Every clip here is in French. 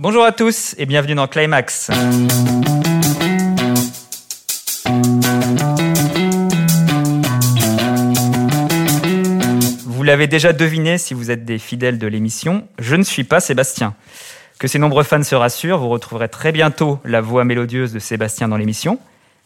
Bonjour à tous et bienvenue dans Climax. Vous l'avez déjà deviné si vous êtes des fidèles de l'émission, je ne suis pas Sébastien. Que ses nombreux fans se rassurent, vous retrouverez très bientôt la voix mélodieuse de Sébastien dans l'émission.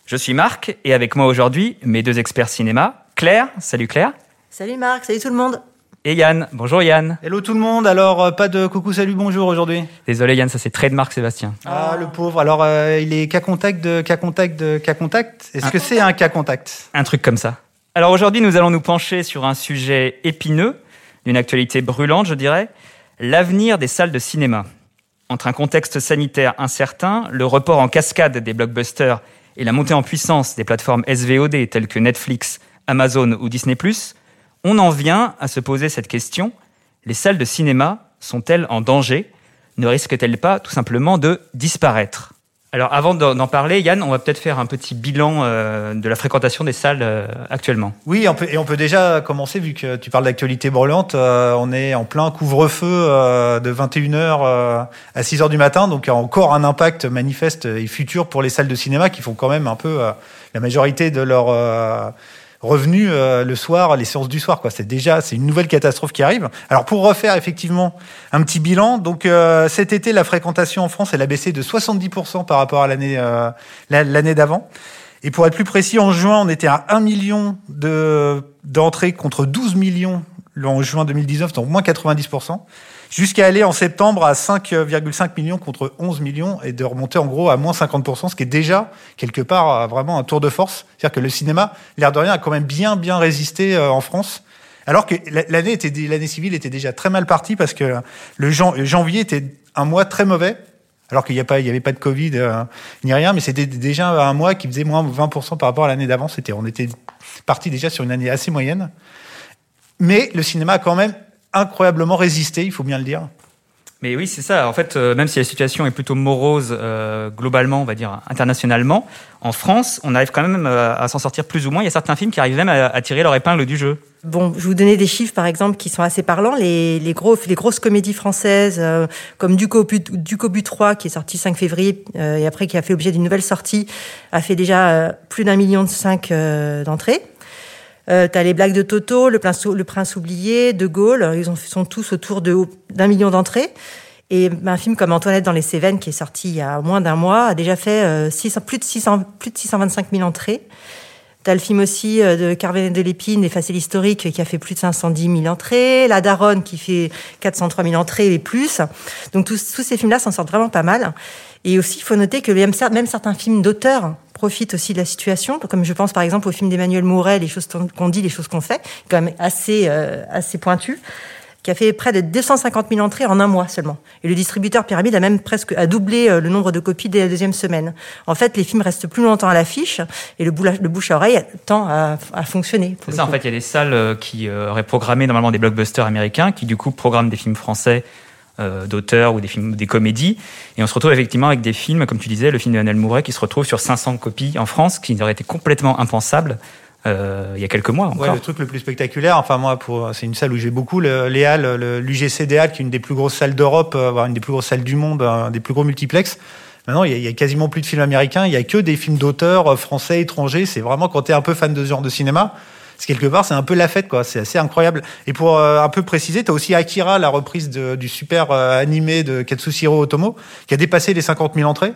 Je suis Marc et avec moi aujourd'hui mes deux experts cinéma, Claire, salut Claire, Salut Marc, salut tout le monde. Et Yann. Bonjour Yann. Hello tout le monde, alors euh, pas de coucou salut bonjour aujourd'hui Désolé Yann, ça c'est très de Marc Sébastien. Ah le pauvre, alors euh, il est cas contact de cas contact de cas contact Est-ce que c'est un cas contact Un truc comme ça. Alors aujourd'hui, nous allons nous pencher sur un sujet épineux, d'une actualité brûlante, je dirais, l'avenir des salles de cinéma. Entre un contexte sanitaire incertain, le report en cascade des blockbusters et la montée en puissance des plateformes SVOD telles que Netflix, Amazon ou Disney+, on en vient à se poser cette question. Les salles de cinéma sont-elles en danger? Ne risquent-elles pas tout simplement de disparaître? Alors avant d'en parler, Yann, on va peut-être faire un petit bilan euh, de la fréquentation des salles euh, actuellement. Oui, on et on peut déjà commencer, vu que tu parles d'actualité brûlante, euh, on est en plein couvre-feu de 21h euh, à 6h du matin, donc encore un impact manifeste et futur pour les salles de cinéma qui font quand même un peu la majorité de leurs revenus euh, le soir, les séances du soir. Quoi. C'est déjà c'est une nouvelle catastrophe qui arrive. Alors pour refaire effectivement un petit bilan, donc euh, cet été la fréquentation en France elle a baissé de 70% par rapport à l'année euh, la- l'année d'avant. Et pour être plus précis, en juin, on était à 1 million de- d'entrées contre 12 millions en juin 2019, donc moins 90%, jusqu'à aller en septembre à 5,5 millions contre 11 millions et de remonter en gros à moins 50%, ce qui est déjà quelque part euh, vraiment un tour de force. C'est-à-dire que le cinéma, l'air de rien, a quand même bien bien résisté euh, en France. Alors que la- l'année était l'année civile était déjà très mal partie parce que le jan- janvier était un mois très mauvais alors qu'il n'y avait pas de Covid euh, ni rien, mais c'était déjà un mois qui faisait moins 20% par rapport à l'année d'avant. C'était, on était parti déjà sur une année assez moyenne. Mais le cinéma a quand même incroyablement résisté, il faut bien le dire. Mais oui, c'est ça. En fait, euh, même si la situation est plutôt morose euh, globalement, on va dire internationalement, en France, on arrive quand même euh, à s'en sortir plus ou moins. Il y a certains films qui arrivent même à, à tirer leur épingle du jeu. Bon, je vais vous donner des chiffres par exemple qui sont assez parlants. Les, les, gros, les grosses comédies françaises euh, comme Ducobu, Ducobu 3 qui est sorti 5 février euh, et après qui a fait l'objet d'une nouvelle sortie a fait déjà euh, plus d'un million de cinq euh, d'entrées. Euh, T'as les blagues de Toto, le prince, le prince oublié, De Gaulle, ils ont, sont tous autour de d'un million d'entrées. Et un film comme Antoinette dans les Cévennes, qui est sorti il y a moins d'un mois, a déjà fait euh, 600, plus, de 600, plus de 625 000 entrées. T'as le film aussi euh, de Carven de Lépine, Les Faciles Historiques, qui a fait plus de 510 000 entrées. La Daronne, qui fait 403 000 entrées et plus. Donc tous, tous ces films-là s'en sortent vraiment pas mal. Et aussi, il faut noter que même certains films d'auteurs profitent aussi de la situation, comme je pense par exemple au film d'Emmanuel Mouret, Les choses qu'on dit, les choses qu'on fait, quand même assez, euh, assez pointu qui a fait près de 250 000 entrées en un mois seulement. Et le distributeur Pyramide a même presque a doublé euh, le nombre de copies dès la deuxième semaine. En fait, les films restent plus longtemps à l'affiche et le, bouche à oreille tend à, à fonctionner. C'est ça, en fait, il y a des salles euh, qui euh, auraient programmé normalement des blockbusters américains, qui du coup programment des films français euh, d'auteurs ou des films, des comédies. Et on se retrouve effectivement avec des films, comme tu disais, le film de Daniel Mouret qui se retrouve sur 500 copies en France, qui aurait été complètement impensable il y a quelques mois Ouais, encore. le truc le plus spectaculaire, enfin moi, pour, c'est une salle où j'ai beaucoup, le, les Halles, le- l'UGC des Halles, qui est une des plus grosses salles d'Europe, euh, voire une des plus grosses salles du monde, un des plus gros multiplex. Maintenant, il y, a, il y a quasiment plus de films américains, il y a que des films d'auteurs euh, français, étrangers. C'est vraiment quand tu es un peu fan de ce genre de cinéma, c'est quelque part, c'est un peu la fête, quoi. C'est assez incroyable. Et pour euh, un peu préciser, tu as aussi Akira, la reprise de- du super euh, animé de Katsushiro Otomo, qui a dépassé les 50 000 entrées.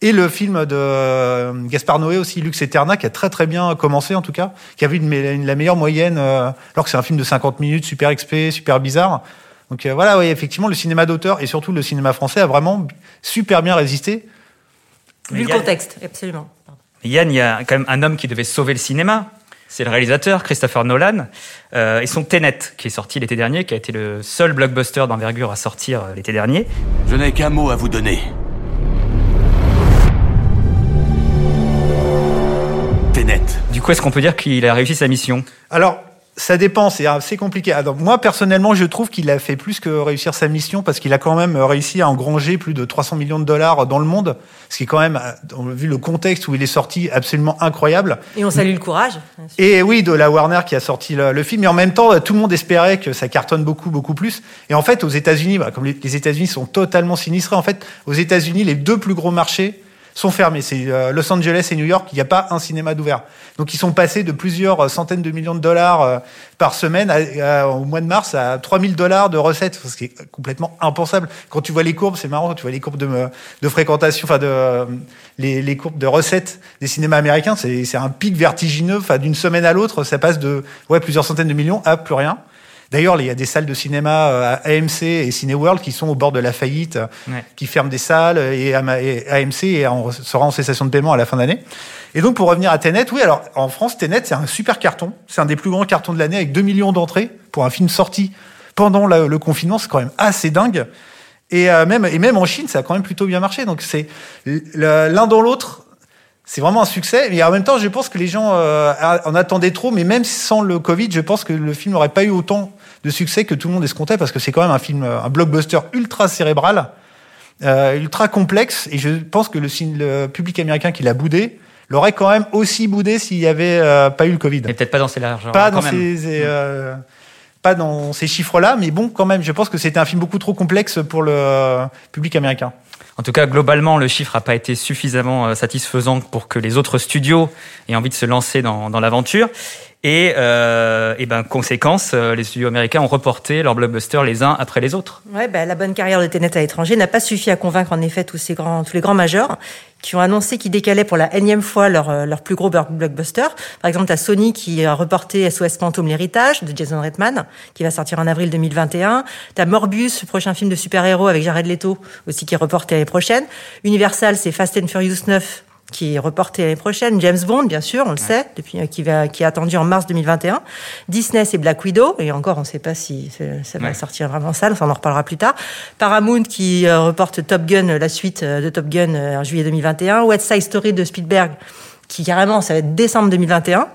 Et le film de euh, Gaspard Noé aussi, Lux Eterna, qui a très très bien commencé en tout cas, qui a vu une, une- la meilleure moyenne, euh, alors que c'est un film de 50 minutes, super expé, super bizarre. Donc euh, voilà, oui, effectivement, le cinéma d'auteur et surtout le cinéma français a vraiment super bien résisté. Vu le contexte, absolument. Yann, il y a quand même un homme qui devait sauver le cinéma. C'est le réalisateur Christopher Nolan euh, et son Tenet qui est sorti l'été dernier, qui a été le seul blockbuster d'envergure à sortir l'été dernier. Je n'ai qu'un mot à vous donner. Du coup, est-ce qu'on peut dire qu'il a réussi sa mission? Alors, ça dépend, c'est assez compliqué. Alors, moi, personnellement, je trouve qu'il a fait plus que réussir sa mission parce qu'il a quand même réussi à engranger plus de 300 millions de dollars dans le monde, ce qui est quand même, euh, vu le contexte où il est sorti, absolument incroyable. Et on salue le courage. Et oui, de la Warner qui a sorti le, le film. Mais en même temps, tout le monde espérait que ça cartonne beaucoup, beaucoup plus. Et en fait, aux États-Unis, bah, comme les, les États-Unis sont totalement sinistrés, en fait, aux États-Unis, les deux plus gros marchés sont fermés. C'est euh, Los Angeles et New York, il n'y a pas un cinéma d'ouvert. Donc ils sont passés de plusieurs centaines de millions de dollars euh, par semaine au mois de mars à 3000 dollars de recettes, ce qui est complètement impensable. Quand tu vois les courbes, c'est marrant, tu vois les courbes de, de fréquentation, enfin de euh, les, les, courbes de recettes des cinémas américains, c'est un pic vertigineux. Enfin d'une semaine à l'autre, ça passe de ouais plusieurs centaines de millions à plus rien. D'ailleurs, il y a des salles de cinéma euh, à AMC et Cineworld qui sont au bord de la faillite, ouais. qui ferment des salles et AMC et sera en cessation de paiement à la fin d'année. Et donc, pour revenir à Tenet, oui, alors en France, Tenet, c'est un super carton. C'est un des plus grands cartons de l'année avec 2 millions d'entrées pour un film sorti pendant le, le confinement. C'est quand même assez dingue. Et, euh, même, et même en Chine, ça a quand même plutôt bien marché. Donc, c'est l'un dans l'autre. C'est vraiment un succès. Et en même temps, je pense que les gens euh, en attendaient trop. Mais même sans le Covid, je pense que le film n'aurait pas eu autant de succès que tout le monde escomptait parce que c'est quand même un film, un blockbuster ultra cérébral, euh, ultra complexe. Et je pense que le, le public américain qui l'a boudé l'aurait quand même aussi boudé s'il n'y avait euh, pas eu le Covid. Et peut-être pas dans ces larges. Pas dans ces, euh, pas dans ces chiffres-là, mais bon, quand même, je pense que c'était un film beaucoup trop complexe pour le public américain. En tout cas, globalement, le chiffre n'a pas été suffisamment satisfaisant pour que les autres studios aient envie de se lancer dans, dans l'aventure. Et, euh, et ben conséquence, les studios américains ont reporté leurs blockbusters les uns après les autres. Ouais, ben, la bonne carrière de Tenet à l'étranger n'a pas suffi à convaincre en effet tous ces grands, tous les grands majeurs qui ont annoncé qu'ils décalaient pour la énième fois leur, leur plus gros blockbuster. Par exemple, t'as Sony qui a reporté SOS Fantôme l'héritage de Jason Reitman, qui va sortir en avril 2021. T'as Morbius, le prochain film de super-héros avec Jared Leto, aussi qui est reporté l'année prochaine. Universal, c'est Fast and Furious 9 qui est reporté l'année prochaine. James Bond, bien sûr, on le ouais. sait, depuis, qui, va, qui est attendu en mars 2021. Disney, c'est Black Widow, et encore, on ne sait pas si ça va ouais. sortir vraiment ça, on en reparlera plus tard. Paramount, qui euh, reporte Top Gun, la suite de Top Gun euh, en juillet 2021. West Side Story de Spielberg, qui carrément, ça va être décembre 2021.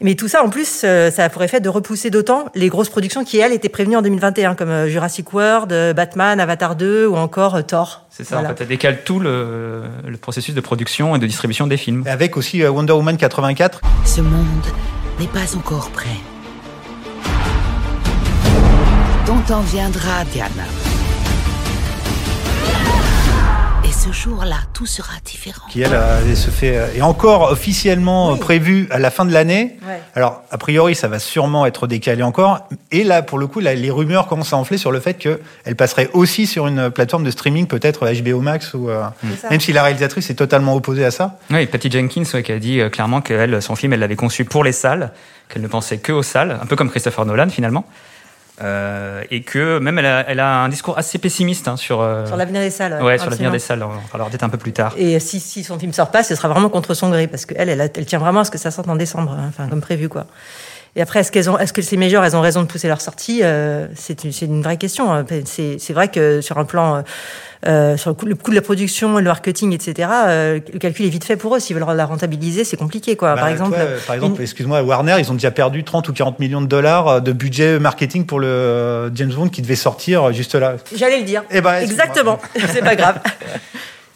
Mais tout ça, en plus, euh, ça a pour effet de repousser d'autant les grosses productions qui, elles, étaient prévenues en 2021, comme euh, Jurassic World, euh, Batman, Avatar 2 ou encore Thor. C'est ça, voilà. en fait, ça décale tout le, le, processus de production et de distribution des films. Avec aussi Wonder Woman 84. Ce monde n'est pas encore prêt. Ton temps viendra, Diana. Ce jour-là, tout sera différent. Qui elle, elle se fait est encore officiellement oui. prévu à la fin de l'année. Ouais. Alors a priori, ça va sûrement être décalé encore. Et là, pour le coup, là, les rumeurs commencent à enfler sur le fait qu'elle passerait aussi sur une plateforme de streaming, peut-être HBO Max ou euh, même si la réalisatrice est totalement opposée à ça. Oui, Patty Jenkins ouais, qui a dit euh, clairement que son film, elle l'avait conçu pour les salles, qu'elle ne pensait que aux salles, un peu comme Christopher Nolan finalement. Euh, et que même elle a, elle a, un discours assez pessimiste hein, sur euh, sur l'avenir des salles. Ouais, ouais sur l'avenir des salles. On parlera peut-être un peu plus tard. Et si, si son film sort pas, ce sera vraiment contre son gré parce qu'elle, elle, elle, elle tient vraiment à ce que ça sorte en décembre, hein, enfin comme prévu quoi. Et après, est-ce qu'elles ont, est-ce que ces majors, elles ont raison de pousser leur sortie euh, C'est une, c'est une vraie question. hein. C'est, c'est vrai que sur un plan, euh, sur le coût, le coût, de la production, le marketing, etc., euh, le calcul est vite fait pour eux. S'ils veulent la rentabiliser, c'est compliqué, quoi. Bah, par exemple, toi, par exemple, une... excuse-moi, Warner, ils ont déjà perdu 30 ou 40 millions de dollars de budget marketing pour le James Bond qui devait sortir juste là. J'allais le dire. Eh ben, Exactement. c'est pas grave.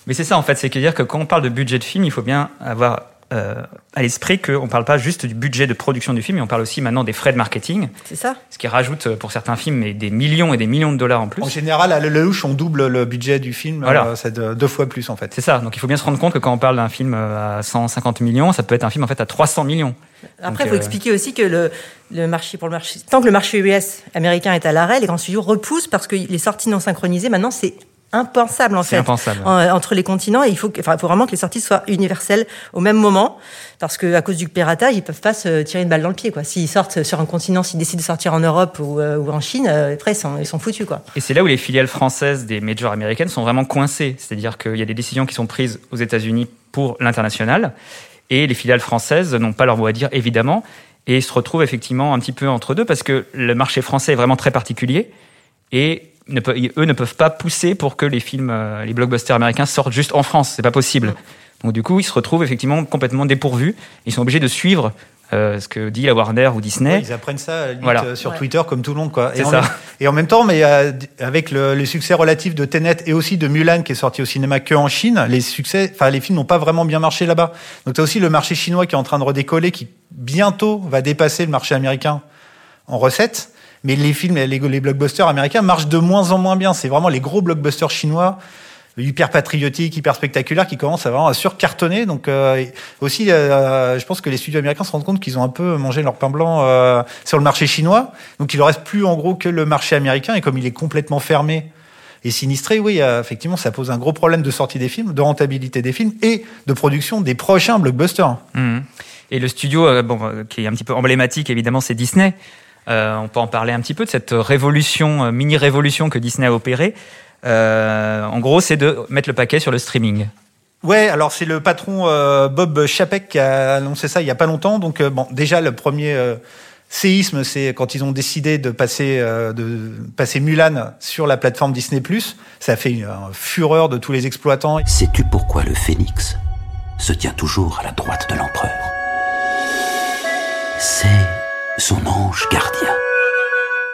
Mais c'est ça, en fait, c'est à dire que quand on parle de budget de film, il faut bien avoir euh, à l'esprit qu'on ne parle pas juste du budget de production du film, mais on parle aussi maintenant des frais de marketing. C'est ça. Ce qui rajoute pour certains films des millions et des millions de dollars en plus. En général, à Lelouch, on double le budget du film. Voilà. Euh, c'est deux fois plus en fait. C'est ça. Donc il faut bien se rendre compte que quand on parle d'un film à 150 millions, ça peut être un film en fait à 300 millions. Après, il faut euh... expliquer aussi que le, le marché pour le marché, tant que le marché US américain est à l'arrêt, les grands studios repoussent parce que les sorties non synchronisées maintenant c'est impensable en fait impensable. En, entre les continents. Et il faut enfin il faut vraiment que les sorties soient universelles au même moment parce que à cause du piratage ils peuvent pas se tirer une balle dans le pied quoi. S'ils sortent sur un continent s'ils décident de sortir en Europe ou, euh, ou en Chine euh, après ils sont, ils sont foutus quoi. Et c'est là où les filiales françaises des majors américaines sont vraiment coincées. C'est-à-dire qu'il y a des décisions qui sont prises aux États-Unis pour l'international et les filiales françaises n'ont pas leur mot à dire évidemment et se retrouvent effectivement un petit peu entre deux parce que le marché français est vraiment très particulier et ne peut, eux ne peuvent pas pousser pour que les films, euh, les blockbusters américains sortent juste en France. C'est pas possible. Donc du coup, ils se retrouvent effectivement complètement dépourvus. Ils sont obligés de suivre euh, ce que dit la Warner ou Disney. Ouais, ils apprennent ça limite, Voilà. euh, sur Ouais. Twitter comme tout le monde quoi. C'est Et en, ça. même, et en même temps, mais euh, avec le, le succès relatif de Tenet et aussi de Mulan qui est sorti au cinéma que en Chine, les succès, enfin les films n'ont pas vraiment bien marché là-bas. Donc tu as aussi le marché chinois qui est en train de redécoller, qui bientôt va dépasser le marché américain en recettes. Mais les films, les, blockbusters américains marchent de moins en moins bien. C'est vraiment les gros blockbusters chinois hyper patriotiques, hyper spectaculaires, qui commencent à vraiment à surcartonner. Donc euh, aussi, euh, je pense que les studios américains se rendent compte qu'ils ont un peu mangé leur pain blanc euh, sur le marché chinois. Donc il ne reste plus en gros que le marché américain. Et comme il est complètement fermé et sinistré, oui, effectivement, ça pose un gros problème de sortie des films, de rentabilité des films et de production des prochains blockbusters. Mhm. Et le studio, bon, qui est un petit peu emblématique, évidemment, c'est Disney. Euh, on peut en parler un petit peu de cette révolution, euh, mini-révolution que Disney a opérée. Euh, en gros, c'est de mettre le paquet sur le streaming. Ouais, alors c'est le patron euh, Bob Chapek qui a annoncé ça il y a pas longtemps. Donc euh, bon, déjà le premier euh, séisme, c'est quand ils ont décidé de passer euh, de passer Mulan sur la plateforme Disney+. Ça a fait une, une fureur de tous les exploitants. Sais-tu pourquoi le phénix se tient toujours à la droite de l'empereur? C'est son ange gardien.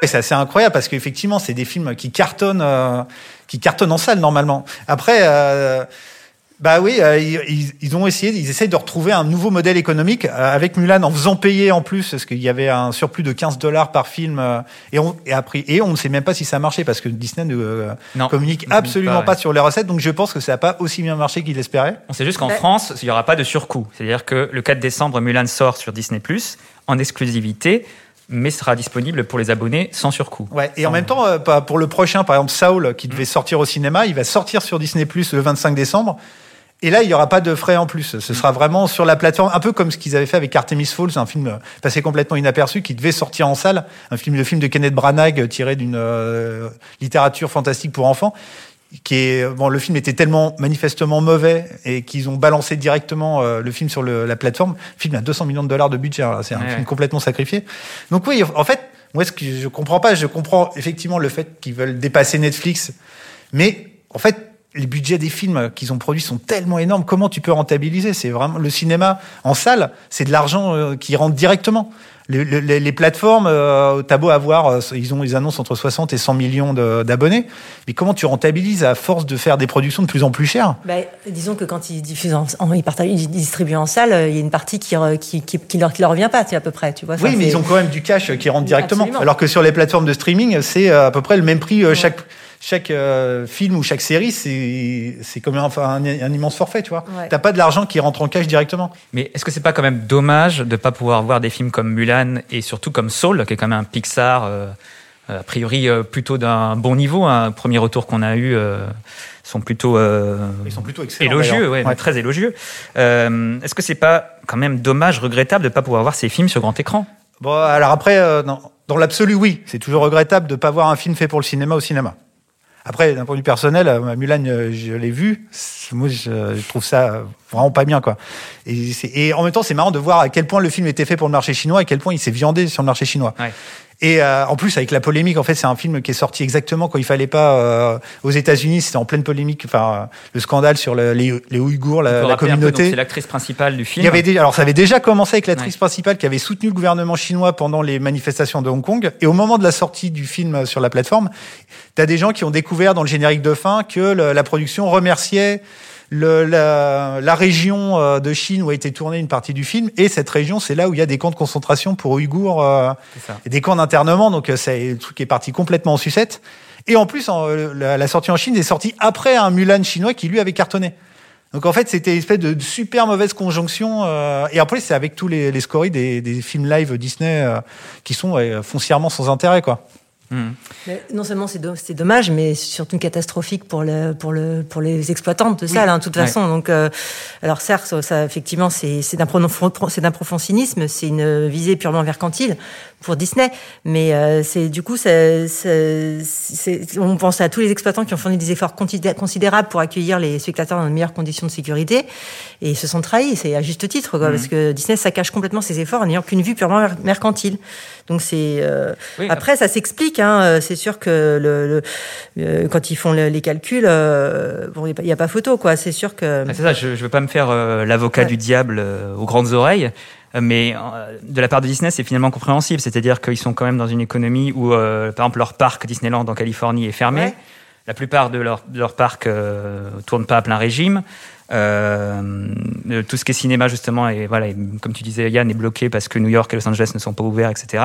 Et c'est assez incroyable parce qu'effectivement, c'est des films qui cartonnent, euh, qui cartonnent en salle normalement. Après, euh, bah oui, euh, ils, ont essayé, ils essayent de retrouver un nouveau modèle économique euh, avec Mulan en faisant payer en plus, parce qu'il y avait un surplus de 15 dollars par film, euh, et on, et après, et on ne sait même pas si ça a marché parce que Disney ne euh, Non, communique absolument pas, sur les recettes. Donc je pense que ça n'a pas aussi bien marché qu'il espérait. On sait juste qu'en Ouais. France, il n'y aura pas de surcoût. C'est-à-dire que le 4 décembre, Mulan sort sur Disney+, en exclusivité, mais sera disponible pour les abonnés sans surcoût. Ouais, et en même temps, euh, pour le prochain, par exemple Saul, qui devait sortir au cinéma, il va sortir sur Disney Plus le 25 décembre. Et là, il n'y aura pas de frais en plus. Ce sera vraiment sur la plateforme, un peu comme ce qu'ils avaient fait avec Artemis Falls, un film passé complètement inaperçu qui devait sortir en salle, un film, le film de Kenneth Branagh tiré d'une euh, littérature fantastique pour enfants. Qui est bon, le film était tellement manifestement mauvais et qu'ils ont balancé directement euh, le film sur le- la plateforme. Le film a 200 millions de dollars de budget. hein. C'est un Ouais, film complètement sacrifié. Donc oui, en fait, moi, ce que je comprends pas, je comprends effectivement le fait qu'ils veulent dépasser Netflix, mais en fait, les budgets des films qu'ils ont produits sont tellement énormes. Comment tu peux rentabiliser? C'est vraiment le cinéma en salle, c'est de l'argent euh, qui rentre directement. Les, les- les plateformes, euh, t'as beau avoir, euh, ils ont, ils annoncent entre 60 et 100 millions d'abonnés, mais comment tu rentabilises à force de faire des productions de plus en plus chères? Bah, disons que quand ils diffusent, en, ils, partagent, ils distribuent en salle, euh, il y a une partie qui, qui, qui, qui leur, qui leur revient pas, à peu près, tu vois. Oui, mais ils ont quand même du cash qui rentre directement. Absolument. Alors que sur les plateformes de streaming, c'est à peu près le même prix. Chaque, chaque euh, film ou chaque série, c'est c'est comme un, un, un immense forfait, tu vois. Ouais. T'as pas de l'argent qui rentre en cash directement. Mais est-ce que c'est pas quand même dommage de pas pouvoir voir des films comme Mulan et surtout comme Soul, qui est quand même un Pixar euh, a priori euh, plutôt d'un bon niveau. Un premier retour qu'on a eu euh, sont plutôt euh, Ils sont plutôt excellents. élogieux, ouais, Ouais. très élogieux. Euh, est-ce que c'est pas quand même dommage, regrettable de pas pouvoir voir ces films sur grand écran? Bon, alors après, euh, non. dans l'absolu, oui. C'est toujours regrettable de ne pas voir un film fait pour le cinéma au cinéma. Après, d'un point de vue personnel, euh, Mulan, euh, je l'ai vu. Moi, je, trouve ça vraiment pas bien, quoi. Et, et en même temps, c'est marrant de voir à quel point le film était fait pour le marché chinois, à quel point il s'est viandé sur le marché chinois. Et euh, en plus, avec la polémique, en fait, c'est un film qui est sorti exactement quand il fallait pas euh, aux États-Unis. C'était en pleine polémique, enfin, euh, le scandale sur le- les, les Ouïghours, la, communauté. C'est l'actrice principale du Il film. y avait déjà, alors ça avait déjà commencé avec l'actrice Ouais. principale qui avait soutenu le gouvernement chinois pendant les manifestations de Hong Kong. Et au moment de la sortie du film sur la plateforme, tu as des gens qui ont découvert dans le générique de fin que le- la production remerciait le- la, la région euh, de Chine où a été tournée une partie du film. Et cette région, c'est là où il y a des camps de concentration pour Ouïghours euh, et des camps d'internement. Donc euh, c'est le truc qui est parti complètement en sucette. Et en plus, en, la, la sortie en Chine est sortie après un Mulan chinois qui lui avait cartonné. Donc en fait, c'était une espèce de super mauvaise conjonction. euh, et après, c'est avec tous les, les scories des, des films live Disney euh, qui sont foncièrement sans intérêt, quoi. Mais non seulement c'est do- c'est dommage, mais surtout catastrophique pour, le, pour, le, pour les exploitants de salles, hein, de toute Ouais. façon. Donc, euh, alors certes, ça, ça, effectivement, c'est d'un profond, cynisme, c'est une visée purement mercantile pour Disney, mais euh, c'est du coup, on pense à tous les exploitants qui ont fourni des efforts considé- considérables pour accueillir les spectateurs dans de meilleures conditions de sécurité, et ils se sont trahis, c'est à juste titre, quoi, parce que Disney saccage complètement ses efforts en n'ayant qu'une vue purement mer- mercantile. Donc c'est euh, Oui, après, ça s'explique. Hein, euh, c'est sûr que le, le- euh, quand ils font le- les calculs, euh, bon, il n'y a, pas photo, quoi. C'est sûr que. Ah, C'est ça, je ne veux pas me faire euh, l'avocat Ouais. du diable euh, aux grandes oreilles. Euh, mais euh, de la part de Disney, c'est finalement compréhensible. C'est-à-dire qu'ils sont quand même dans une économie où, euh, par exemple, leur parc Disneyland en Californie est fermé. Ouais. La plupart de leurs leur parcs euh, tournent pas à plein régime. Euh, euh, tout ce qui est cinéma, justement, et voilà, et comme tu disais, Yann, est bloqué parce que New York et Los Angeles ne sont pas ouverts, etc.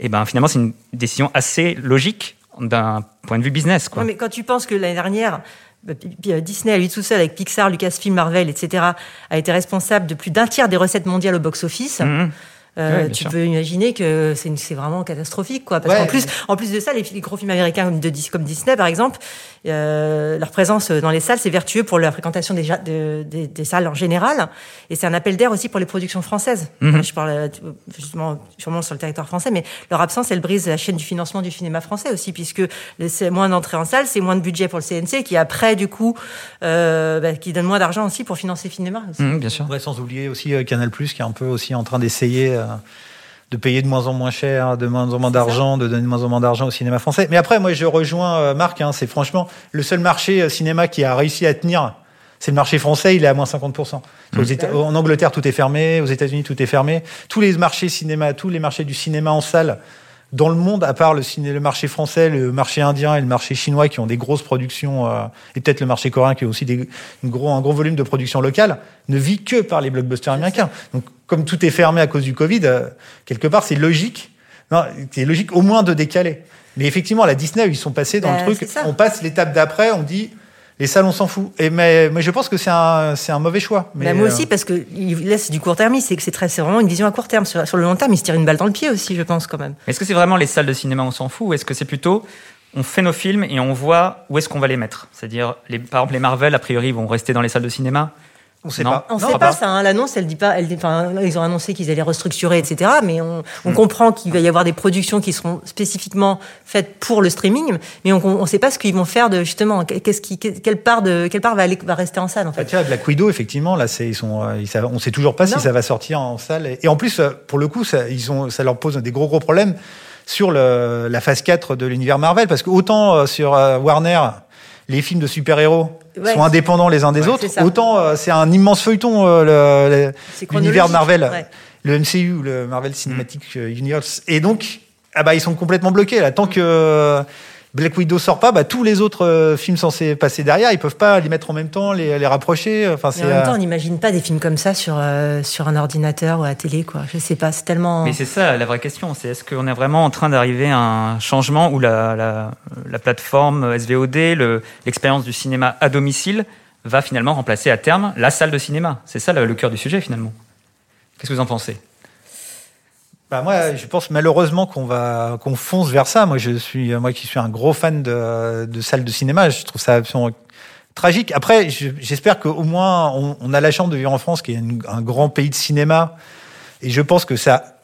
Et ben finalement, c'est une décision assez logique d'un point de vue business. Quoi. Ouais, mais quand tu penses que l'année dernière, bah, euh, Disney, à lui tout seul, avec Pixar, Lucasfilm, Marvel, etc., a été responsable de plus d'un tiers des recettes mondiales au box-office. Mhm. Euh, Ouais, tu sûr. peux imaginer que c'est vraiment catastrophique, quoi. Parce Ouais. qu'en plus, en plus de ça, les, les gros films américains comme, de, Dis- comme Disney, par exemple, euh, leur présence dans les salles, c'est vertueux pour la fréquentation des, ja- de- des- des salles en général, et c'est un appel d'air aussi pour les productions françaises. Mhm. Je parle euh, justement sûrement sur le territoire français, mais leur absence, elle brise la chaîne du financement du cinéma français aussi, puisque c'est moins d'entrées en salle, c'est moins de budget pour le CNC, qui après, du coup, euh, bah, qui donne moins d'argent aussi pour financer le cinéma. aussi. Mhm, bien sûr. Ouais, sans oublier aussi euh, Canal+, qui est un peu aussi en train d'essayer euh, de payer de moins en moins cher, de moins en moins d'argent, de donner de moins en moins d'argent au cinéma français. Mais après, moi, je rejoins euh, Marc. Hein, c'est franchement le seul marché euh, cinéma qui a réussi à tenir. C'est le marché français, il est à moins 50%. Aux Éta- En Angleterre, tout est fermé. Aux États-Unis, tout est fermé. Tous les marchés cinéma, tous les marchés du cinéma en salle dans le monde, à part le, ciné, le marché français, le marché indien et le marché chinois qui ont des grosses productions, euh, et peut-être le marché coréen qui a aussi des, une gros, un gros volume de production locale, ne vit que par les blockbusters américains. Donc, comme tout est fermé à cause du Covid, euh, quelque part, c'est logique. Non, c'est logique au moins de décaler. Mais effectivement, à la Disney, ils sont passés dans Bah, le c'est truc. On passe l'étape d'après, on dit les salles, on s'en fout. Et mais, mais je pense que c'est un, c'est un mauvais choix. Mais Bah, moi euh, aussi, parce que il laisse du court terme, c'est que c'est très, c'est vraiment une vision à court terme. Sur, sur le long terme, il se tire une balle dans le pied aussi, je pense quand même. Est-ce que c'est vraiment les salles de cinéma, on s'en fout, ou est-ce que c'est plutôt on fait nos films et on voit où est-ce qu'on va les mettre? C'est-à-dire, les, par exemple, les Marvel, a priori, vont rester dans les salles de cinéma. On sait Non. pas. On ne sait pas ça. hein. L'annonce, elle dit pas. Elle dit, ils ont annoncé qu'ils allaient restructurer, etc. Mais on, on comprend qu'il va y avoir des productions qui seront spécifiquement faites pour le streaming, mais on ne sait pas ce qu'ils vont faire de justement. Qu'est-ce qui, quelle part de, quelle part va, aller, va rester en salle en Ah, fait. tiens, Black Widow, effectivement, là, c'est, ils sont, euh, ils savent- on sait toujours pas Non. si ça va sortir en salle. Et, en plus, euh, pour le coup, ça, ils ont, ça leur pose des gros gros problèmes sur le, la phase 4 de l'univers Marvel, parce que autant euh, sur Warner, les films de super-héros Ouais. sont indépendants les uns des Ouais, autres, autant euh, c'est un immense feuilleton euh, l'univers Marvel, ouais. le MCU, le Marvel Cinematic euh, Universe. Et donc, ah bah, ils sont complètement bloqués là. Tant que euh, Black Widow sort pas, bah, tous les autres euh, films censés passer derrière, ils peuvent pas les mettre en même temps, les, les rapprocher. Enfin, c'est en même euh, temps, on n'imagine pas des films comme ça sur, euh, sur un ordinateur ou à la télé, quoi. Je sais pas, c'est tellement. Mais c'est ça la vraie question, c'est est-ce qu'on est vraiment en train d'arriver à un changement où la, la, la plateforme SVOD, le- l'expérience du cinéma à domicile, va finalement remplacer à terme la salle de cinéma? C'est ça le, le cœur du sujet finalement. Qu'est-ce que vous en pensez? Bah moi, je pense malheureusement qu'on va qu'on fonce vers ça. Moi, je suis moi qui suis un gros fan de, de salles de cinéma. Je trouve ça absolument tragique. Après, je- j'espère qu'au moins on, on a la chance de vivre en France, qui est un grand pays de cinéma, et je pense que ça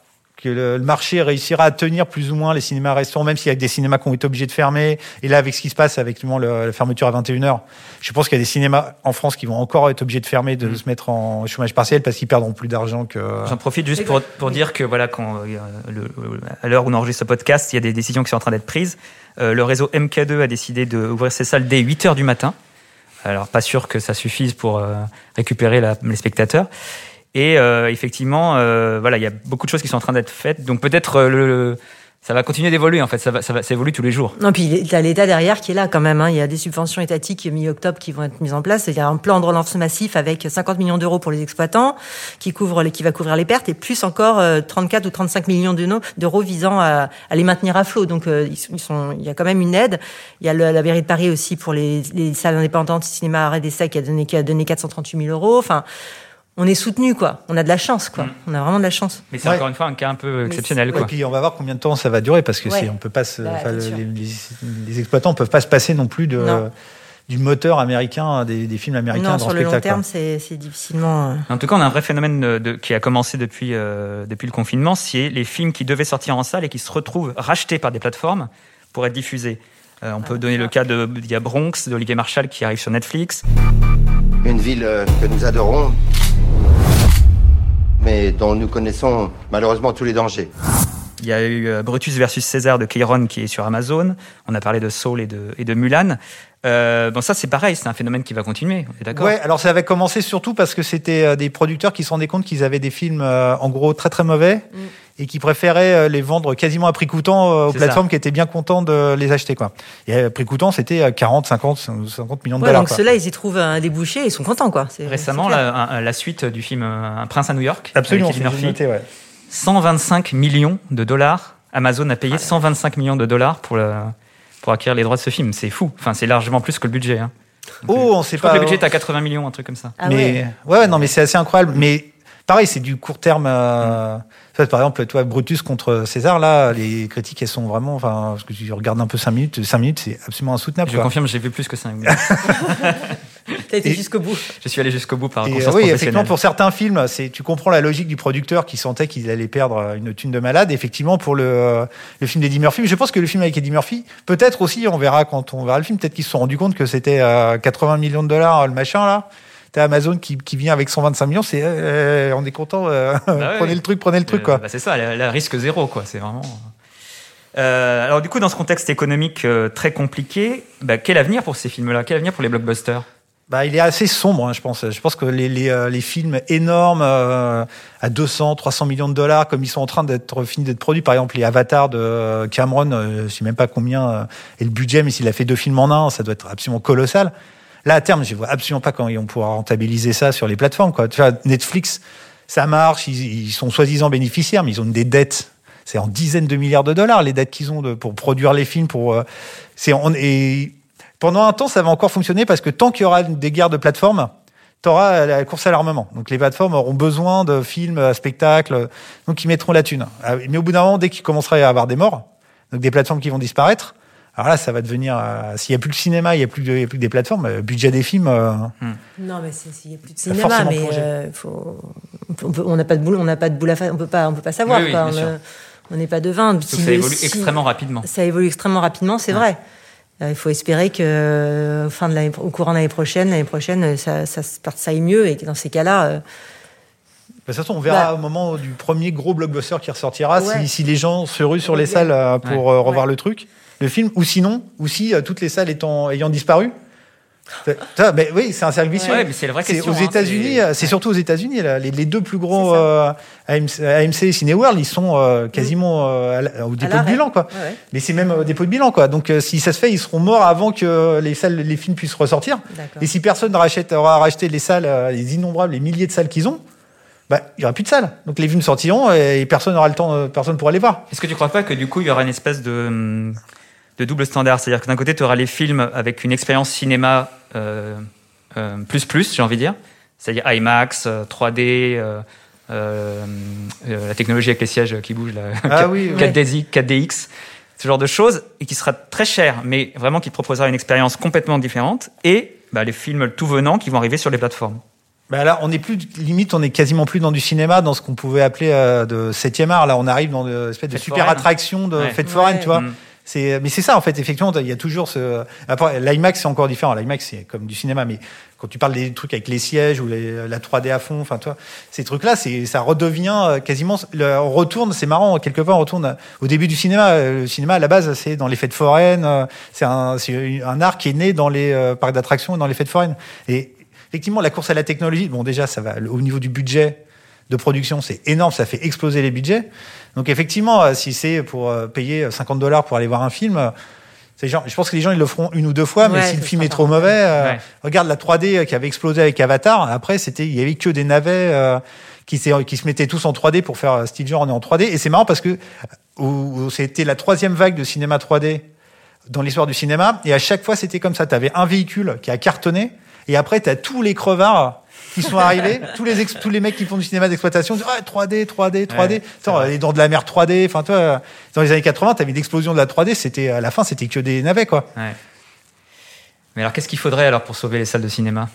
que le, marché réussira à tenir plus ou moins les cinémas restaurants, même s'il y a des cinémas qui ont été obligés de fermer. Et là, avec ce qui se passe avec le- la fermeture à 21h, je pense qu'il y a des cinémas en France qui vont encore être obligés de fermer, de Mm. se mettre en chômage partiel parce qu'ils perdront plus d'argent que. J'en profite juste pour, pour dire que voilà, quand, euh, le- à l'heure où on enregistre ce podcast, il y a des décisions qui sont en train d'être prises. Euh, le réseau MK2 a décidé d'ouvrir ses salles dès 8 heures du matin. Alors, pas sûr que ça suffise pour euh, récupérer la- les spectateurs. Et euh, effectivement, euh, voilà, il y a beaucoup de choses qui sont en train d'être faites. Donc peut-être euh, le, ça va continuer d'évoluer. En fait, ça va, ça va, ça évolue tous les jours. Non, puis il y a l'État derrière qui est là quand même. hein. Il y a des subventions étatiques mi-octobre qui vont être mises en place. Il y a un plan de relance massif avec 50 millions d'euros pour les exploitants qui couvre qui va couvrir les pertes et plus encore euh, 34 ou 35 millions d'euros visant à, à les maintenir à flot. Donc euh, ils, ils sont, il y a quand même une aide. Il y a le- la mairie de Paris aussi pour les, les salles indépendantes, cinéma arrêt d'essai qui a donné qui a donné 438 000 euros. Enfin, on est soutenu quoi. On a de la chance quoi. Mm. On a vraiment de la chance. Mais c'est Ouais. encore une fois un cas un peu exceptionnel. Et Quoi. puis on va voir combien de temps ça va durer parce que Ouais. on peut pas se, Bah, les, les- les exploitants peuvent pas se passer non plus de Non. du moteur américain des, des films américains Non, dans sur le le long terme, c'est c'est difficilement. euh, En tout cas, on a un vrai phénomène de, de- qui a commencé depuis, euh, depuis le confinement, c'est les films qui devaient sortir en salle et qui se retrouvent rachetés par des plateformes pour être diffusés. Euh, on peut donner le cas de il y a Bronx d'Olivier Marshall qui arrive sur Netflix. Une ville que nous adorons, mais dont nous connaissons malheureusement tous les dangers. Il y a eu euh, Brutus versus César de Keiron qui est sur Amazon. On a parlé de Soul et de, et de Mulan. Euh, bon, ça c'est pareil, c'est un phénomène qui va continuer. On est d'accord? Ouais, alors ça avait commencé surtout parce que c'était euh, des producteurs qui se rendaient compte qu'ils avaient des films euh, en gros très très mauvais Mm. et qui préféraient les vendre quasiment à prix coûtant aux plateformes qui étaient bien contents de les acheter quoi. Et à prix coûtant, c'était euh, 40, 50, 50 millions de Ouais, dollars. donc ceux-là, ils y trouvent un débouché, ils sont contents, quoi. Récemment, la, suite du film Un prince à New York, Absolument, avec Murphy, noté, ouais. 125 millions de dollars. Amazon a payé 125 millions de dollars pour, le, pour acquérir les droits de ce film. C'est fou. Enfin, c'est largement plus que le budget. Hein. Oh, on sait Je crois pas. que le budget est à 80 millions, un truc comme ça. Ah mais ouais. ouais. non, mais c'est assez incroyable. Mais pareil, c'est du court terme. euh, Par exemple, toi, Brutus contre César, là, les critiques, elles sont vraiment. Enfin, parce que tu regardes un peu 5 minutes, 5 minutes, c'est absolument insoutenable. Je quoi. confirme, j'ai vu plus que ça. T'as été jusqu'au bout. Je suis allé jusqu'au bout par Et, conscience euh, oui, effectivement, pour certains films, c'est tu comprends la logique du producteur qui sentait qu'il allait perdre euh, une thune de malade. Effectivement, pour le, euh, le film d'Eddie Murphy, mais je pense que le film avec Eddie Murphy, peut-être aussi, on verra quand on verra le film, peut-être qu'ils se sont rendus compte que c'était euh, 80 millions de dollars le machin là. T'as Amazon qui, qui vient avec 125 millions, c'est euh, on est content, euh, ouais, prenez le truc, prenez le truc Euh, quoi. bah, c'est ça, la, la risque zéro, quoi. C'est vraiment. Euh, alors du coup, dans ce contexte économique euh, très compliqué, bah, quel avenir pour ces films-là? Quel avenir pour les blockbusters? Bah, il est assez sombre, hein, je pense. Je pense que les, les, euh, les films énormes euh, à 200, 300 millions de dollars, comme ils sont en train d'être finis d'être produits, par exemple les Avatars de euh, Cameron, euh, je sais même pas combien euh, est le budget, mais s'il a fait deux films en un, ça doit être absolument colossal. Là, à terme, je vois absolument pas quand vont pouvoir rentabiliser ça sur les plateformes. Quoi. Tu vois, Netflix, ça marche, ils, ils sont soi-disant bénéficiaires, mais ils ont des dettes. C'est en dizaines de milliards de dollars les dettes qu'ils ont de, pour produire les films. Pour, euh, c'est on, et pendant un temps, ça va encore fonctionner parce que tant qu'il y aura des guerres de plateformes, tu auras la course à l'armement. Donc les plateformes auront besoin de films, euh, spectacles, donc ils mettront la thune. Mais au bout d'un moment, dès qu'il commencera à y avoir des morts, donc des plateformes qui vont disparaître, alors là, ça va devenir. euh, S'il n'y a plus le cinéma, il n'y a, plus de- il y a plus que des plateformes, euh, budget des films. euh, Non, mais c'est- s'il n'y a plus de cinéma, mais euh, faut, on n'a pas de boule, on n'a pas de boule à fa- on peut pas, on peut pas savoir. Oui, oui, quoi. bien on euh, n'est pas devin. Ça évolue extrêmement rapidement. Ça évolue extrêmement rapidement, c'est vrai. Euh, Il faut espérer que euh, au fin de l'année, au courant de l'année prochaine, l'année prochaine, euh, ça, aille mieux et que dans ces cas-là, De toute façon, on verra Bah. au moment du premier gros blockbuster qui ressortira Ouais. si, si les gens se ruent sur les salles pour Ouais. revoir Ouais. le truc, le film, ou sinon, ou si toutes les salles étant, ayant disparu. Ça, mais oui, c'est un cercle vicieux. Ouais, mais c'est la vraie C'est question. aux hein, États-Unis, c'est- euh, c'est surtout aux États-Unis, là, les, les deux plus gros euh, AMC, AMC et Cineworld, ils sont euh, quasiment euh, à la- au dépôt de bilan, quoi. ouais, ouais, Mais c'est même au dépôt de bilan, quoi. Donc, euh, si ça se fait, ils seront morts avant que les salles, les films puissent ressortir. d'accord. Et si personne ne rachète, aura racheté les salles, euh, les innombrables, les milliers de salles qu'ils ont, bah, il n'y aura plus de salles. Donc les films sortiront et personne n'aura le temps, euh, personne pourra les voir. Est-ce que tu crois pas que du coup, il y aura une espèce de, hum, de double standard C'est-à-dire que d'un côté, tu auras les films avec une expérience cinéma euh, euh, plus plus, j'ai envie de dire. C'est-à-dire IMAX, euh, 3D, euh, la technologie avec les sièges qui bougent, là, Ah oui, oui. 4DX, 4DX, ce genre de choses, et qui sera très cher, mais vraiment qui te proposera une expérience complètement différente. Et bah, les films tout venant qui vont arriver sur les plateformes. Bah là, on est plus, limite, on est quasiment plus dans du cinéma, dans ce qu'on pouvait appeler euh, de septième art. Là, on arrive dans une espèce de Fête super foraine. attraction de Ouais. fête foraine, Ouais. tu vois. Mm. Mais c'est ça, en fait, effectivement, il y a toujours ce, après, l'IMAX, c'est encore différent. L'IMAX, c'est comme du cinéma, mais quand tu parles des trucs avec les sièges ou la 3D à fond, enfin, toi, ces trucs-là, c'est, ça redevient euh, quasiment, on retourne, c'est marrant, quelque part, on retourne à- au début du cinéma. Euh, Le cinéma, à la base, c'est dans les fêtes foraines, euh, c'est un, un art qui est né dans les euh, parcs d'attractions et dans les fêtes foraines. Et effectivement, la course à la technologie, bon, déjà, ça va, au niveau du budget, de production, c'est énorme, ça fait exploser les budgets. Donc effectivement, euh, si c'est pour euh, payer 50 dollars pour aller voir un film, euh, c'est genre, je pense que les gens ils le feront une ou deux fois, mais Ouais, si le film est trop mauvais, euh, Ouais. regarde la 3D qui avait explosé avec Avatar. Après, c'était, il y avait que des navets euh, qui, se mettaient tous en 3D pour faire euh, Steve Jobs, on est en 3D. Et c'est marrant parce que euh, c'était la troisième vague de cinéma 3D dans l'histoire du cinéma. Et à chaque fois, c'était comme ça. Tu avais un véhicule qui a cartonné. Et après, tu as tous les crevards qui sont arrivés, tous les, ex- tous les mecs qui font du cinéma d'exploitation, disent, ah, 3D, 3D, 3D. Ouais, Attends, les dents de la mer 3D. Enfin, toi, dans les années 80, tu avais une explosion de la 3D. C'était, à la fin, c'était que des navets, quoi. Ouais. Mais alors, qu'est-ce qu'il faudrait alors pour sauver les salles de cinéma?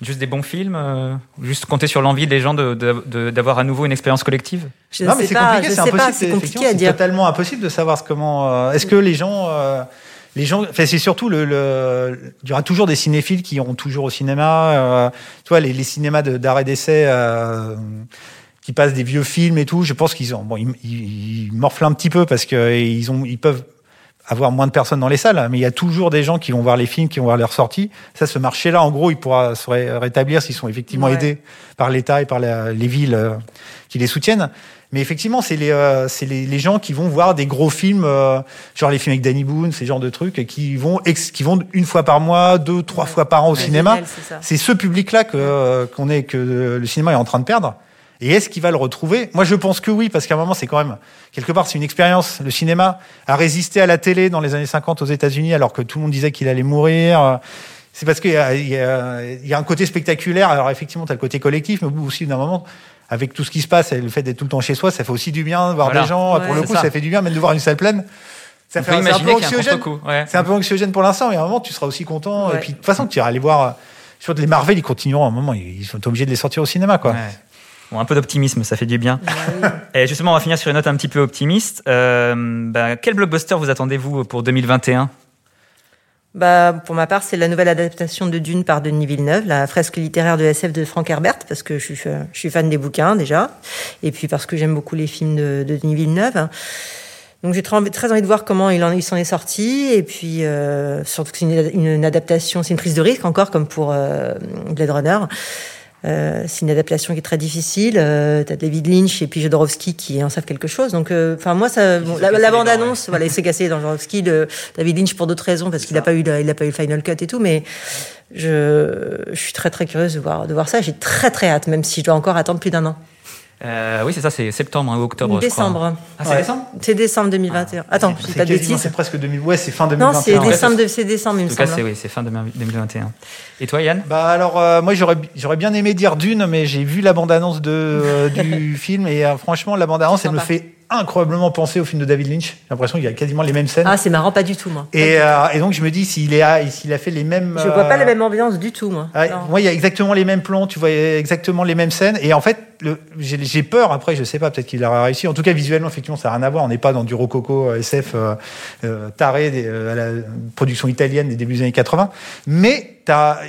Juste des bons films euh, Juste compter sur l'envie des gens de- de- de- d'avoir à nouveau une expérience collective? Je non, mais c'est compliqué, c'est impossible. c'est totalement impossible de savoir ce- comment. euh, Est-ce que les gens, euh, les gens, enfin, c'est surtout le, le- il y aura toujours des cinéphiles qui iront toujours au cinéma. euh, tu vois, les, les cinémas de- d'arrêt d'essai. euh, qui passent des vieux films et tout. Je pense qu'ils ont, bon, ils, ils, morflent un petit peu parce que ils ont, ils peuvent avoir moins de personnes dans les salles, mais il y a toujours des gens qui vont voir les films, qui vont voir leurs sorties. Ça, ce marché-là, en gros, il pourra se ré- rétablir s'ils sont effectivement Ouais. aidés par l'État et par la- les villes euh, qui les soutiennent. Mais effectivement, c'est les, euh, c'est les, les gens qui vont voir des gros films, euh, genre les films avec Danny Boone, ces genres de trucs, et qui vont, ex- qui vont une fois par mois, deux, trois fois par an au cinéma. C'est ce public-là que euh, qu'on est que le cinéma est en train de perdre. Et est-ce qu'il va le retrouver? Moi, je pense que oui, parce qu'à un moment, c'est quand même quelque part, c'est une expérience. Le cinéma a résisté à la télé dans les années 50 aux États-Unis, alors que tout le monde disait qu'il allait mourir. C'est parce qu'il y, a- il y a il y a un côté spectaculaire. Alors effectivement, tu as le côté collectif, mais aussi d'un moment, avec tout ce qui se passe, et le fait d'être tout le temps chez soi, ça fait aussi du bien de voir Voilà. des gens. Ouais, pour le coup, ça. ça. fait du bien, même de voir une salle pleine. Ça fait un- c'est un peu anxiogène. Ouais. C'est un peu anxiogène pour l'instant, mais à un moment, tu seras aussi content. Ouais. Et puis, de toute façon, tu iras aller voir. euh, Sur les Marvel, ils continueront à un moment. Ils sont obligés de les sortir au cinéma, quoi. Ouais. Bon, un peu d'optimisme, ça fait du bien. Bah oui. Et justement, on va finir sur une note un petit peu optimiste. Euh, bah, quel blockbuster vous attendez-vous pour 2021 Bah, pour ma part, c'est la nouvelle adaptation de Dune par Denis Villeneuve, la fresque littéraire de SF de Frank Herbert, parce que je suis, fan des bouquins déjà, et puis parce que j'aime beaucoup les films de, de Denis Villeneuve. Donc j'ai très, envie- très envie de voir comment il en il s'en est sorti, et puis euh, surtout que c'est une, une adaptation, c'est une prise de risque encore, comme pour euh, Blade Runner. Euh, c'est une adaptation qui est très difficile. Euh, T'as David Lynch et puis Jodorowsky qui en savent quelque chose. Donc, euh, enfin moi, ça, bon, la, bande annonce, voilà, il s'est cassé dans Jodorowsky, le, David Lynch pour d'autres raisons parce qu'il n'a pas eu, le- il a pas eu le final cut et tout. Mais je, je suis très très curieuse de voir, de voir ça. J'ai très très hâte, même si je dois encore attendre plus d'un an. Euh, Oui, c'est ça, c'est septembre hein, ou octobre. je crois. décembre. Ah, c'est Ouais. décembre C'est décembre 2021. Attends, je dis C'est pas de bêtises. c'est presque 2000. Ouais, c'est fin Non, 2021. c'est Ouais, décembre, de- c'est décembre, il En me tout cas, semble. c'est oui, c'est fin 2021. Et toi, Yann? Bah alors euh, moi j'aurais j'aurais bien aimé dire Dune mais j'ai vu la bande annonce de euh, du film et euh, franchement la bande annonce elle me fait incroyablement penser au film de David Lynch. J'ai l'impression qu'il y a quasiment les mêmes scènes. Ah, c'est marrant, pas du tout, moi. et, euh, et donc je me dis s'il a fait les mêmes Je vois pas euh, la même ambiance du tout, moi. ouais, moi il y a exactement les mêmes plans, tu vois exactement les mêmes scènes et en fait j'ai peur après je sais pas peut-être qu'il aura réussi. En tout cas visuellement effectivement ça n'a rien à voir, on n'est pas dans du rococo euh, SF euh, euh, taré des, euh, à la production italienne des débuts des années 80, mais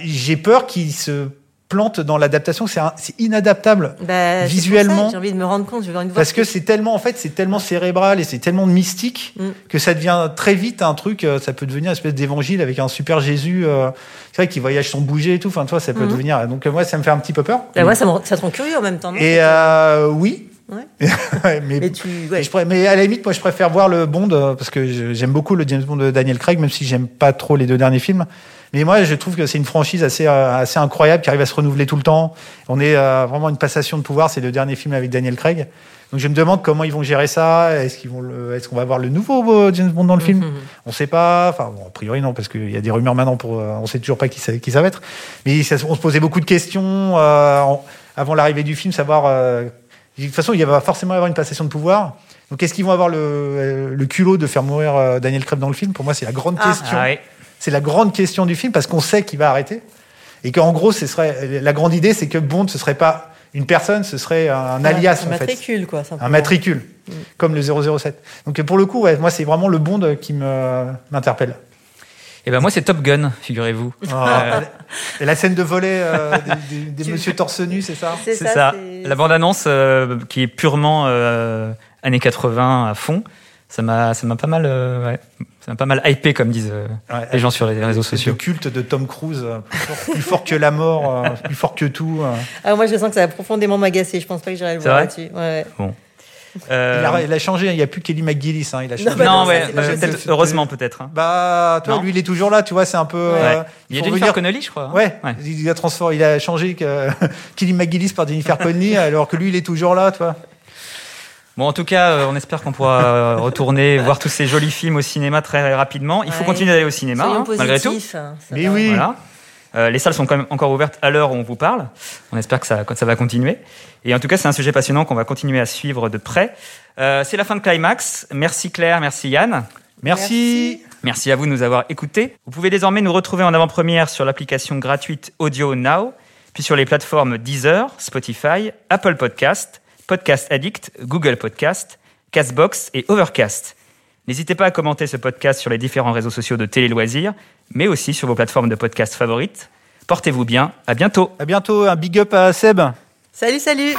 j'ai peur qu'il se plante dans l'adaptation, c'est inadaptable Bah, Visuellement. J'ai envie de me rendre compte, j'ai envie de voir. parce ce que c'est tellement en fait c'est tellement cérébral et c'est tellement mystique Mm. que ça devient très vite un truc euh, ça peut devenir une espèce d'évangile avec un super Jésus euh, c'est vrai qu'il voyage sans bouger et tout enfin toi ça peut Mhm. devenir donc euh, moi ça me fait un petit peu peur Bah, ouais, ça, me, ça te rend curieux en même temps. non et euh, oui Ouais. mais, Mais tu, ouais. mais je pré- mais à la limite moi je préfère voir le Bond euh, parce que j'aime beaucoup le James Bond de Daniel Craig même si j'aime pas trop les deux derniers films mais moi je trouve que c'est une franchise assez euh, assez incroyable qui arrive à se renouveler tout le temps. On est euh, vraiment une passation de pouvoir. C'est le dernier film avec Daniel Craig. Donc je me demande comment ils vont gérer ça. Est-ce qu'ils vont le- est-ce qu'on va voir le nouveau euh, James Bond dans le film? Mhm. on sait pas. Enfin bon, a priori non parce qu'il y a des rumeurs maintenant pour euh, on sait toujours pas qui ça, qui ça va être. Mais ça- on se posait beaucoup de questions euh, avant l'arrivée du film savoir euh, de toute façon il va forcément y avoir une passation de pouvoir. Donc est-ce qu'ils vont avoir le, le culot de faire mourir Daniel Craig dans le film? Pour moi c'est la grande Ah. question. Ah ouais. C'est la grande question du film parce qu'on sait qu'il va arrêter et qu'en gros ce serait la grande idée c'est que Bond ce serait pas une personne ce serait un alias un en fait matricule, quoi. un matricule comme le 007 donc pour le coup ouais, moi c'est vraiment le Bond qui me m'interpelle Et ben moi, c'est Top Gun, figurez-vous. Ah, et la scène de volet euh, des, des- monsieur torse nu c'est ça? C'est ça. La bande-annonce euh, qui est purement euh, années 80 à fond. Ça m'a, ça m'a pas mal, euh, ouais, ça m'a pas mal hypé comme disent euh, Ouais, les gens sur les réseaux c'est le sociaux. culte de Tom Cruise euh, plus fort, plus fort que la mort euh, plus fort que tout. Ah, moi, je sens que ça va profondément m'agacer. Je pense pas que j'irai le voir là-dessus. Ouais. Euh, il, a, il a changé il n'y a plus Kelly McGillis hein, il a changé. bah non, non, ouais, peut-être, heureusement peut-être. hein. bah toi Non. lui il est toujours là tu vois c'est un peu euh, Il y a Jennifer revenir- Connelly, je crois. hein. Ouais, Ouais. il a transformé, il a changé que Kelly McGillis par Jennifer Connelly, alors que lui, il est toujours là, toi. Bon, en tout cas, euh, on espère qu'on pourra euh, retourner voir tous ces jolis films au cinéma très rapidement. Il faut Ouais. continuer d'aller au cinéma, hein, malgré tout. hein, Mais va. oui. Voilà. Euh, les salles sont quand même encore ouvertes à l'heure où on vous parle. On espère que ça, que ça va continuer. Et en tout cas, c'est un sujet passionnant qu'on va continuer à suivre de près. Euh, c'est la fin de Climax. Merci Claire, merci Yann. Merci. Merci à vous de nous avoir écoutés. Vous pouvez désormais nous retrouver en avant-première sur l'application gratuite Audio Now, puis sur les plateformes Deezer, Spotify, Apple Podcast, Podcast Addict, Google Podcast, Castbox et Overcast. N'hésitez pas à commenter ce podcast sur les différents réseaux sociaux de Télé Loisirs, mais aussi sur vos plateformes de podcast favorites. Portez-vous bien, à bientôt À bientôt, un big up à Seb. Salut, salut.